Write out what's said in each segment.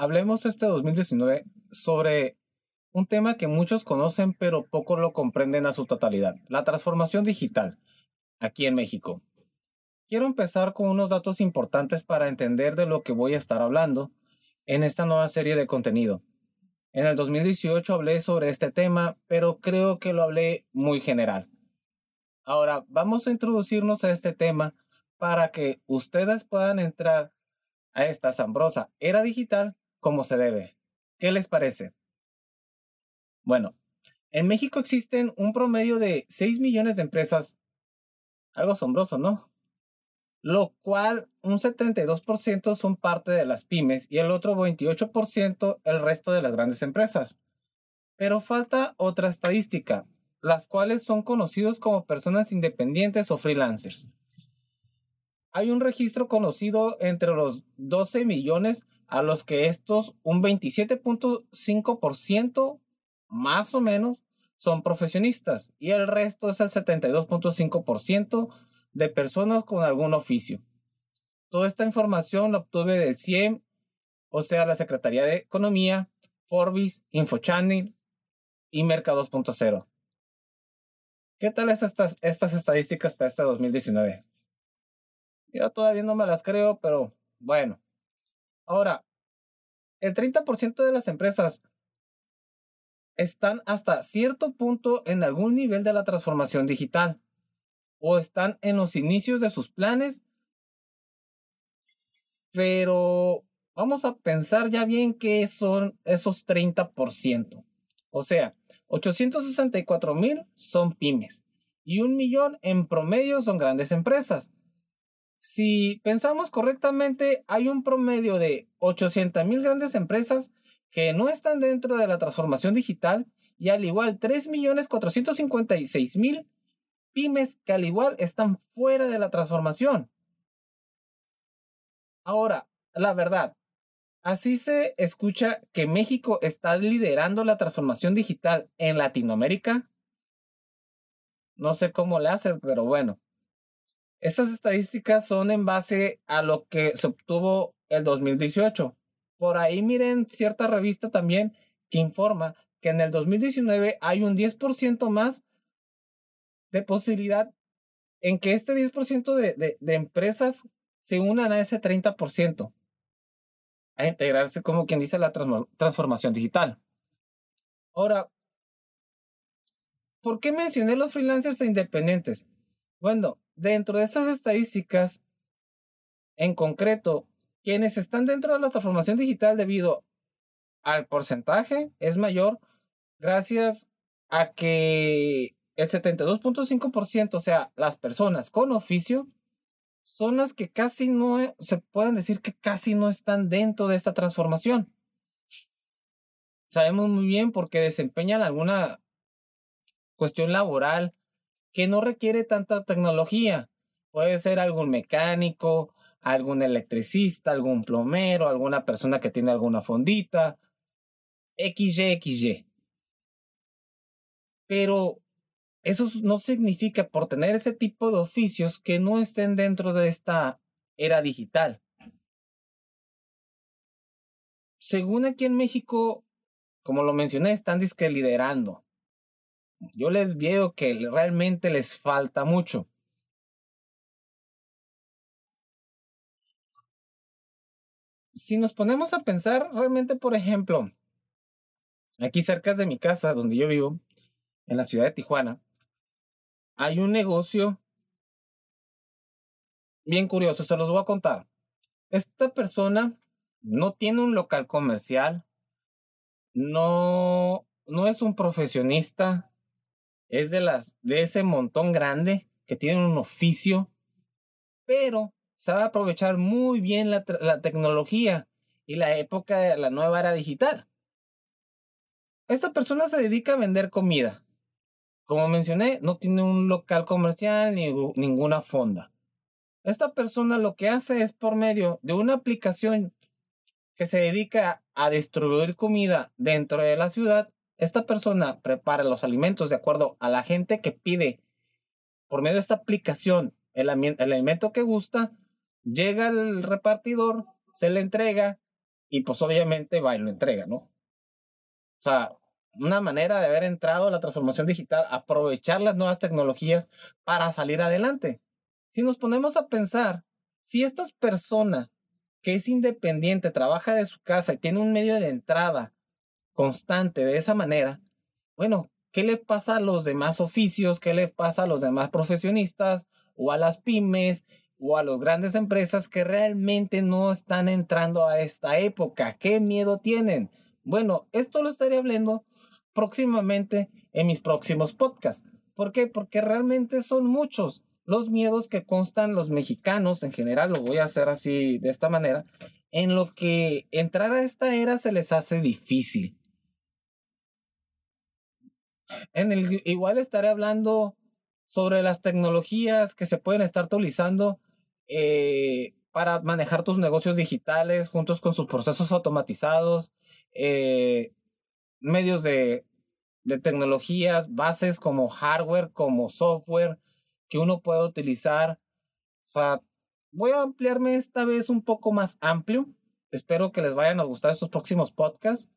hablemos este 2019 sobre un tema que muchos conocen pero poco lo comprenden a su totalidad, la transformación digital, aquí en México. Quiero empezar con unos datos importantes para entender de lo que voy a estar hablando en esta nueva serie de contenido. En el 2018 hablé sobre este tema, pero creo que lo hablé muy general. Ahora vamos a introducirnos a este tema para que ustedes puedan entrar a esta asombrosa era digital como se debe. ¿Qué les parece? Bueno, en México existen un promedio de 6 millones de empresas. Algo asombroso, ¿no? Lo cual un 72% son parte de las pymes y el otro 28% el resto de las grandes empresas. Pero falta otra estadística, las cuales son conocidos como personas independientes o freelancers. Hay un registro conocido entre los 12 millones a los que estos un 27.5% más o menos son profesionistas y el resto es el 72.5% de personas con algún oficio. Toda esta información la obtuve del CIEM, o sea, la Secretaría de Economía, Forbes, InfoChannel y Mercado 2.0. ¿Qué tal estas, estas estadísticas para este 2019? Yo todavía no me las creo, pero bueno. Ahora, el 30% de las empresas están hasta cierto punto en algún nivel de la transformación digital o están en los inicios de sus planes, pero vamos a pensar ya bien qué son esos 30%. O sea, 864 mil son pymes y un millón en promedio son grandes empresas. Si pensamos correctamente, hay un promedio de 800 mil grandes empresas que no están dentro de la transformación digital y al igual 3.456.000 pymes que al igual están fuera de la transformación. Ahora, la verdad, así se escucha que México está liderando la transformación digital en Latinoamérica. No sé cómo le hace, pero bueno. Estas estadísticas son en base a lo que se obtuvo el 2018. Por ahí miren cierta revista también que informa que en el 2019 hay un 10% más de posibilidad en que este 10% de, de, de empresas se unan a ese 30% a integrarse como quien dice la transformación digital. Ahora, ¿por qué mencioné los freelancers e independientes? Bueno, dentro de estas estadísticas, en concreto, quienes están dentro de la transformación digital debido al porcentaje es mayor gracias a que el 72.5%, o sea, las personas con oficio, son las que casi no, se pueden decir que casi no están dentro de esta transformación. Sabemos muy bien porque desempeñan alguna cuestión laboral que no requiere tanta tecnología. Puede ser algún mecánico, algún electricista, algún plomero, alguna persona que tiene alguna fondita, XY, XY. Pero eso no significa por tener ese tipo de oficios que no estén dentro de esta era digital. Según aquí en México, como lo mencioné, están disque liderando. Yo les veo que realmente les falta mucho. Si nos ponemos a pensar, realmente, por ejemplo, aquí cerca de mi casa, donde yo vivo, en la ciudad de Tijuana, hay un negocio bien curioso, se los voy a contar. Esta persona no tiene un local comercial, no, no es un profesionista, es de las de ese montón grande que tienen un oficio, pero sabe aprovechar muy bien la, la tecnología y la época de la nueva era digital. Esta persona se dedica a vender comida. Como mencioné, no tiene un local comercial ni ninguna fonda. Esta persona lo que hace es por medio de una aplicación que se dedica a distribuir comida dentro de la ciudad, esta persona prepara los alimentos de acuerdo a la gente que pide por medio de esta aplicación el, el alimento que gusta, llega al repartidor, se le entrega y pues obviamente va y lo entrega, ¿no? O sea, una manera de haber entrado a la transformación digital, aprovechar las nuevas tecnologías para salir adelante. Si nos ponemos a pensar, si esta persona que es independiente, trabaja de su casa y tiene un medio de entrada constante de esa manera, bueno, ¿qué le pasa a los demás oficios? ¿Qué le pasa a los demás profesionistas o a las pymes o a las grandes empresas que realmente no están entrando a esta época? ¿Qué miedo tienen? Bueno, esto lo estaré hablando próximamente en mis próximos podcasts. ¿Por qué? Porque realmente son muchos los miedos que constan los mexicanos en general, lo voy a hacer así de esta manera, en lo que entrar a esta era se les hace difícil. En el, igual estaré hablando sobre las tecnologías que se pueden estar utilizando eh, para manejar tus negocios digitales juntos con sus procesos automatizados, eh, medios de, de tecnologías, bases como hardware, como software, que uno puede utilizar. O sea, voy a ampliarme esta vez un poco más amplio. Espero que les vayan a gustar estos próximos podcasts.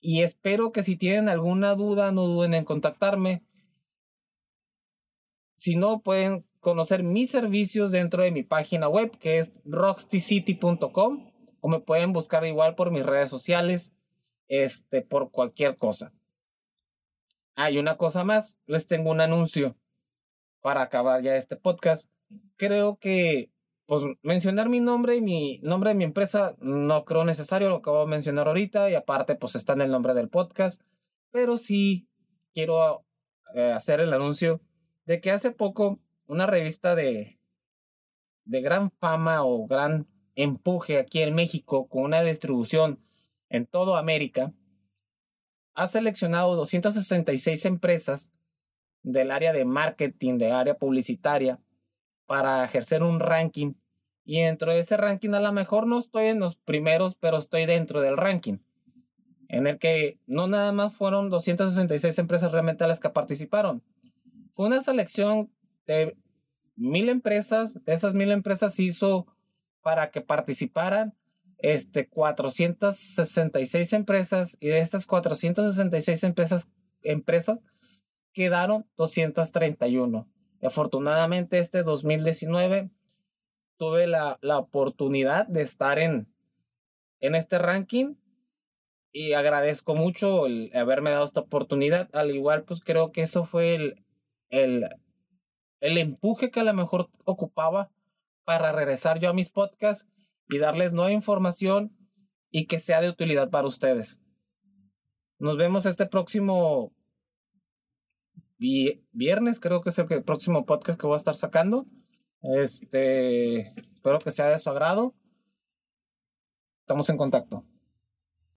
Y espero que si tienen alguna duda, no duden en contactarme. Si no, pueden conocer mis servicios dentro de mi página web, que es roxycity.com, o me pueden buscar igual por mis redes sociales, este, por cualquier cosa. Hay una cosa más, les tengo un anuncio para acabar ya este podcast. Creo que pues mencionar mi nombre y mi nombre de mi empresa no creo necesario, lo acabo de mencionar ahorita y aparte pues está en el nombre del podcast, pero sí quiero eh, hacer el anuncio de que hace poco una revista de, de gran fama o gran empuje aquí en México con una distribución en toda América ha seleccionado 266 empresas del área de marketing, de área publicitaria, para ejercer un ranking. Y dentro de ese ranking a lo mejor no estoy en los primeros, pero estoy dentro del ranking. En el que no nada más fueron 266 empresas realmente las que participaron. Fue una selección de mil empresas. De esas mil empresas hizo para que participaran este, 466 empresas. Y de estas 466 empresas, empresas quedaron 231. Afortunadamente este 2019 tuve la, la oportunidad de estar en, en este ranking y agradezco mucho el haberme dado esta oportunidad. Al igual, pues creo que eso fue el, el, el empuje que a lo mejor ocupaba para regresar yo a mis podcasts y darles nueva información y que sea de utilidad para ustedes. Nos vemos este próximo viernes, creo que es el próximo podcast que voy a estar sacando. Este, espero que sea de su agrado. Estamos en contacto.